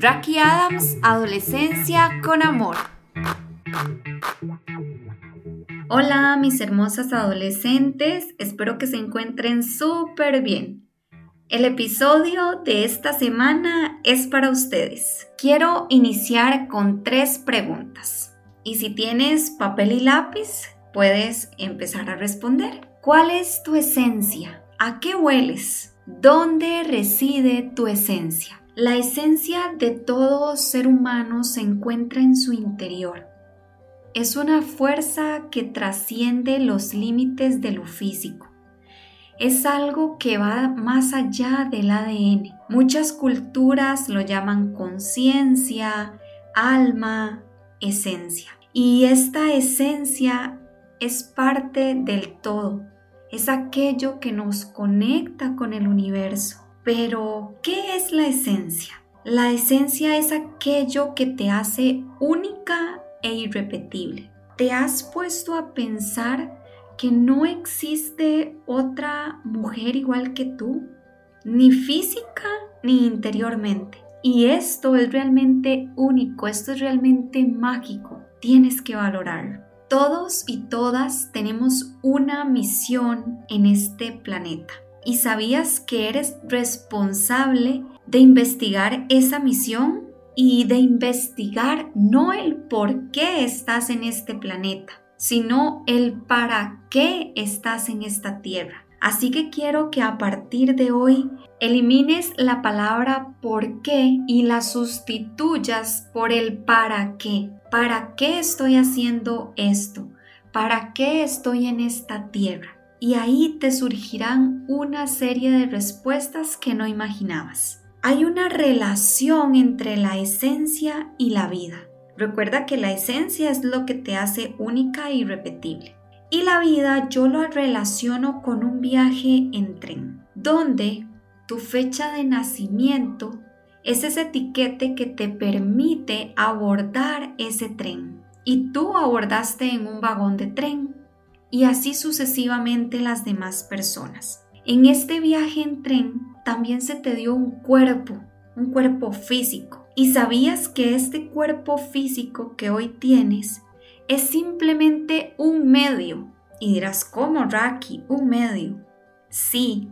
Rocky Adams, Adolescencia con Amor. Hola mis hermosas adolescentes, espero que se encuentren súper bien. El episodio de esta semana es para ustedes. Quiero iniciar con tres preguntas. Y si tienes papel y lápiz, puedes empezar a responder. ¿Cuál es tu esencia? ¿A qué hueles? ¿Dónde reside tu esencia? La esencia de todo ser humano se encuentra en su interior. Es una fuerza que trasciende los límites de lo físico es algo que va más allá del ADN. Muchas culturas lo llaman conciencia, alma, esencia. Y esta esencia es parte del todo. Es aquello que nos conecta con el universo. Pero, ¿qué es la esencia? La esencia es aquello que te hace única e irrepetible. ¿Te has puesto a pensar que no existe otra mujer igual que tú, ni física ni interiormente. Y esto es realmente único, esto es realmente mágico. Tienes que valorarlo. Todos y todas tenemos una misión en este planeta. ¿Y sabías que eres responsable de investigar esa misión y de investigar no el por qué estás en este planeta, sino el para qué estás en esta tierra. Así que quiero que a partir de hoy elimines la palabra por qué y la sustituyas por el para qué. ¿Para qué estoy haciendo esto? ¿Para qué estoy en esta tierra? Y ahí te surgirán una serie de respuestas que no imaginabas. Hay una relación entre la esencia y la vida. Recuerda que la esencia es lo que te hace única e irrepetible. Y la vida yo lo relaciono con un viaje en tren, donde tu fecha de nacimiento es ese etiquete que te permite abordar ese tren. Y tú abordaste en un vagón de tren y así sucesivamente las demás personas. En este viaje en tren también se te dio un cuerpo, un cuerpo físico ¿Y sabías que este cuerpo físico que hoy tienes es simplemente un medio? Y dirás, ¿cómo, Raki? Un medio. Sí,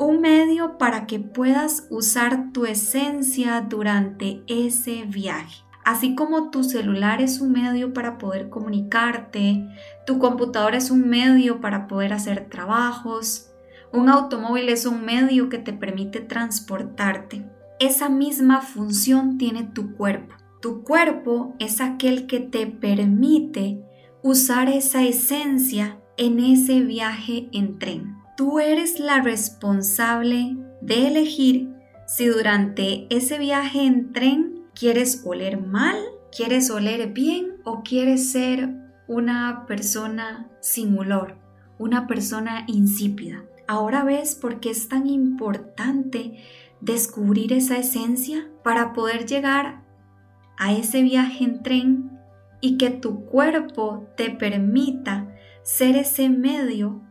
un medio para que puedas usar tu esencia durante ese viaje. Así como tu celular es un medio para poder comunicarte, tu computadora es un medio para poder hacer trabajos, un automóvil es un medio que te permite transportarte esa misma función tiene tu cuerpo. Tu cuerpo es aquel que te permite usar esa esencia en ese viaje en tren. Tú eres la responsable de elegir si durante ese viaje en tren quieres oler mal, quieres oler bien o quieres ser una persona sin olor, una persona insípida. Ahora ves por qué es tan importante descubrir esa esencia para poder llegar a ese viaje en tren y que tu cuerpo te permita ser ese medio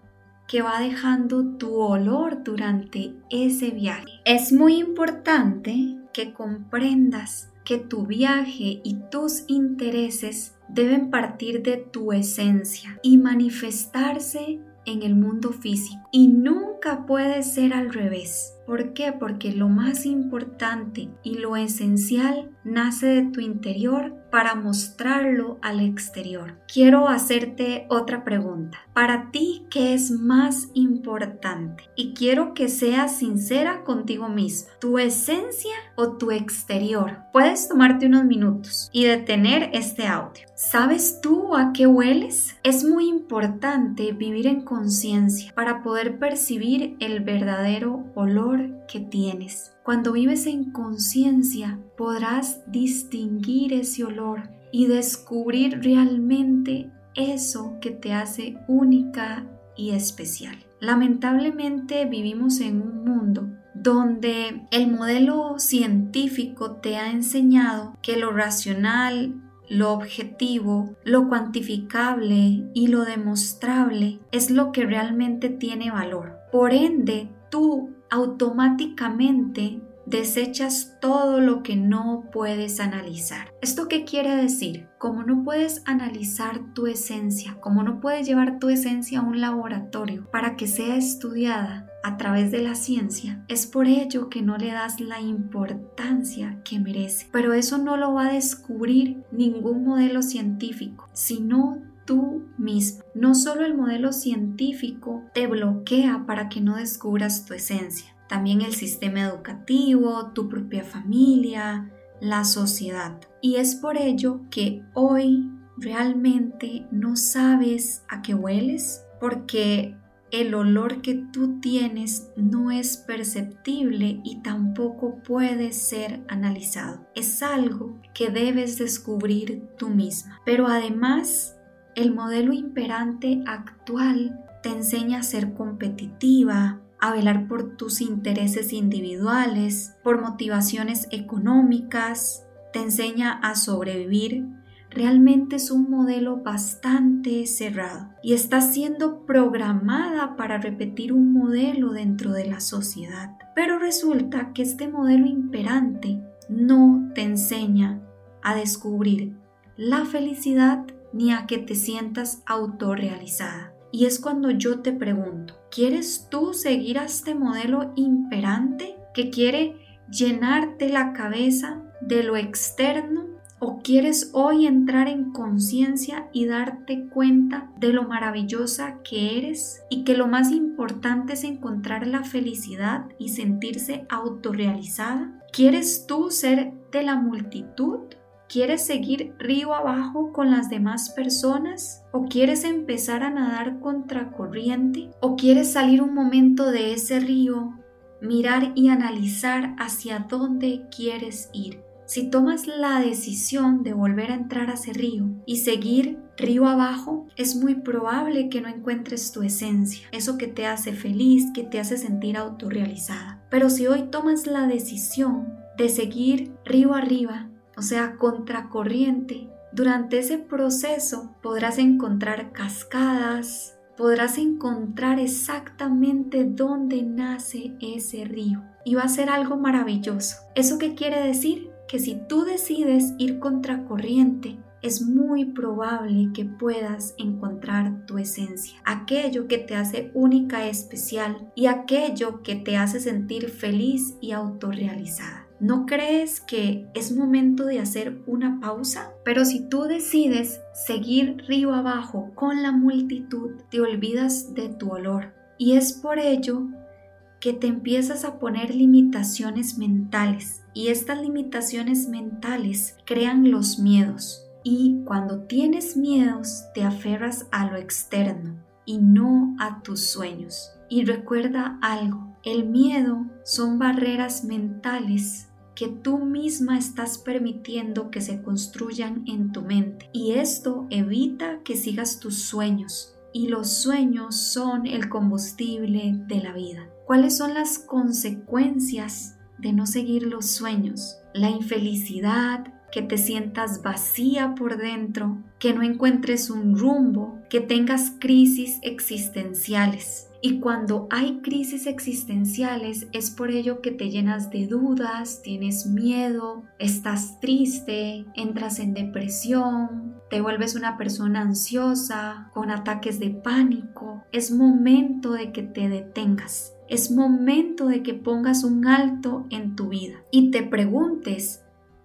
que va dejando tu olor durante ese viaje. Es muy importante que comprendas que tu viaje y tus intereses deben partir de tu esencia y manifestarse en el mundo físico y nunca puede ser al revés. ¿Por qué? Porque lo más importante y lo esencial nace de tu interior para mostrarlo al exterior. Quiero hacerte otra pregunta. Para ti, ¿qué es más importante? Y quiero que seas sincera contigo misma. ¿Tu esencia o tu exterior? Puedes tomarte unos minutos y detener este audio. ¿Sabes tú a qué hueles? Es muy importante vivir en conciencia para poder percibir el verdadero olor que tienes. Cuando vives en conciencia podrás distinguir ese olor y descubrir realmente eso que te hace única y especial. Lamentablemente vivimos en un mundo donde el modelo científico te ha enseñado que lo racional, lo objetivo, lo cuantificable y lo demostrable es lo que realmente tiene valor. Por ende, tú automáticamente desechas todo lo que no puedes analizar. ¿Esto qué quiere decir? Como no puedes analizar tu esencia, como no puedes llevar tu esencia a un laboratorio para que sea estudiada a través de la ciencia, es por ello que no le das la importancia que merece. Pero eso no lo va a descubrir ningún modelo científico, sino tú mismo. No solo el modelo científico te bloquea para que no descubras tu esencia, también el sistema educativo, tu propia familia, la sociedad. Y es por ello que hoy realmente no sabes a qué hueles, porque el olor que tú tienes no es perceptible y tampoco puede ser analizado. Es algo que debes descubrir tú misma. Pero además, el modelo imperante actual te enseña a ser competitiva, a velar por tus intereses individuales, por motivaciones económicas, te enseña a sobrevivir. Realmente es un modelo bastante cerrado y está siendo programada para repetir un modelo dentro de la sociedad. Pero resulta que este modelo imperante no te enseña a descubrir la felicidad ni a que te sientas autorrealizada. Y es cuando yo te pregunto, ¿quieres tú seguir a este modelo imperante que quiere llenarte la cabeza de lo externo? ¿O quieres hoy entrar en conciencia y darte cuenta de lo maravillosa que eres y que lo más importante es encontrar la felicidad y sentirse autorrealizada? ¿Quieres tú ser de la multitud ¿Quieres seguir río abajo con las demás personas? ¿O quieres empezar a nadar contracorriente? ¿O quieres salir un momento de ese río, mirar y analizar hacia dónde quieres ir? Si tomas la decisión de volver a entrar a ese río y seguir río abajo, es muy probable que no encuentres tu esencia, eso que te hace feliz, que te hace sentir autorrealizada. Pero si hoy tomas la decisión de seguir río arriba, o sea, contracorriente. Durante ese proceso podrás encontrar cascadas, podrás encontrar exactamente dónde nace ese río y va a ser algo maravilloso. ¿Eso qué quiere decir? Que si tú decides ir contracorriente, es muy probable que puedas encontrar tu esencia, aquello que te hace única, especial y aquello que te hace sentir feliz y autorrealizada. ¿No crees que es momento de hacer una pausa? Pero si tú decides seguir río abajo con la multitud, te olvidas de tu olor. Y es por ello que te empiezas a poner limitaciones mentales. Y estas limitaciones mentales crean los miedos. Y cuando tienes miedos, te aferras a lo externo y no a tus sueños. Y recuerda algo, el miedo son barreras mentales que tú misma estás permitiendo que se construyan en tu mente. Y esto evita que sigas tus sueños. Y los sueños son el combustible de la vida. ¿Cuáles son las consecuencias de no seguir los sueños? La infelicidad, que te sientas vacía por dentro, que no encuentres un rumbo, que tengas crisis existenciales. Y cuando hay crisis existenciales es por ello que te llenas de dudas, tienes miedo, estás triste, entras en depresión, te vuelves una persona ansiosa, con ataques de pánico. Es momento de que te detengas. Es momento de que pongas un alto en tu vida y te preguntes,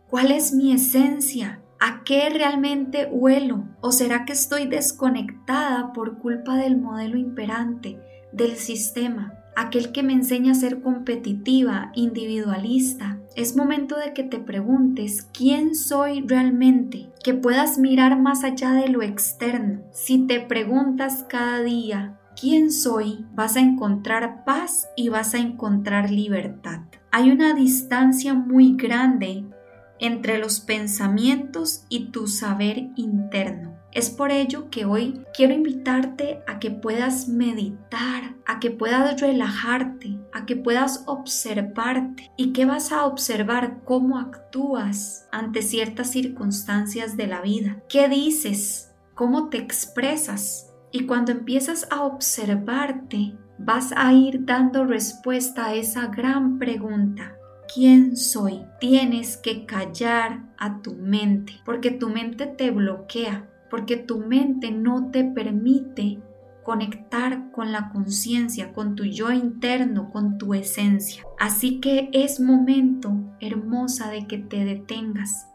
¿cuál es mi esencia? ¿A qué realmente huelo? ¿O será que estoy desconectada por culpa del modelo imperante? del sistema, aquel que me enseña a ser competitiva, individualista. Es momento de que te preguntes quién soy realmente, que puedas mirar más allá de lo externo. Si te preguntas cada día quién soy, vas a encontrar paz y vas a encontrar libertad. Hay una distancia muy grande entre los pensamientos y tu saber interno. Es por ello que hoy quiero invitarte a que puedas meditar, a que puedas relajarte, a que puedas observarte y que vas a observar cómo actúas ante ciertas circunstancias de la vida. ¿Qué dices? ¿Cómo te expresas? Y cuando empiezas a observarte, vas a ir dando respuesta a esa gran pregunta. ¿Quién soy? Tienes que callar a tu mente, porque tu mente te bloquea, porque tu mente no te permite conectar con la conciencia, con tu yo interno, con tu esencia. Así que es momento, hermosa, de que te detengas,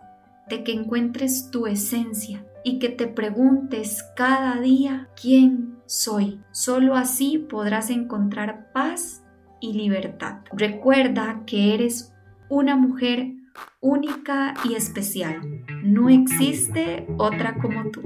de que encuentres tu esencia y que te preguntes cada día quién soy. Solo así podrás encontrar paz y libertad. Recuerda que eres una mujer única y especial. No existe otra como tú.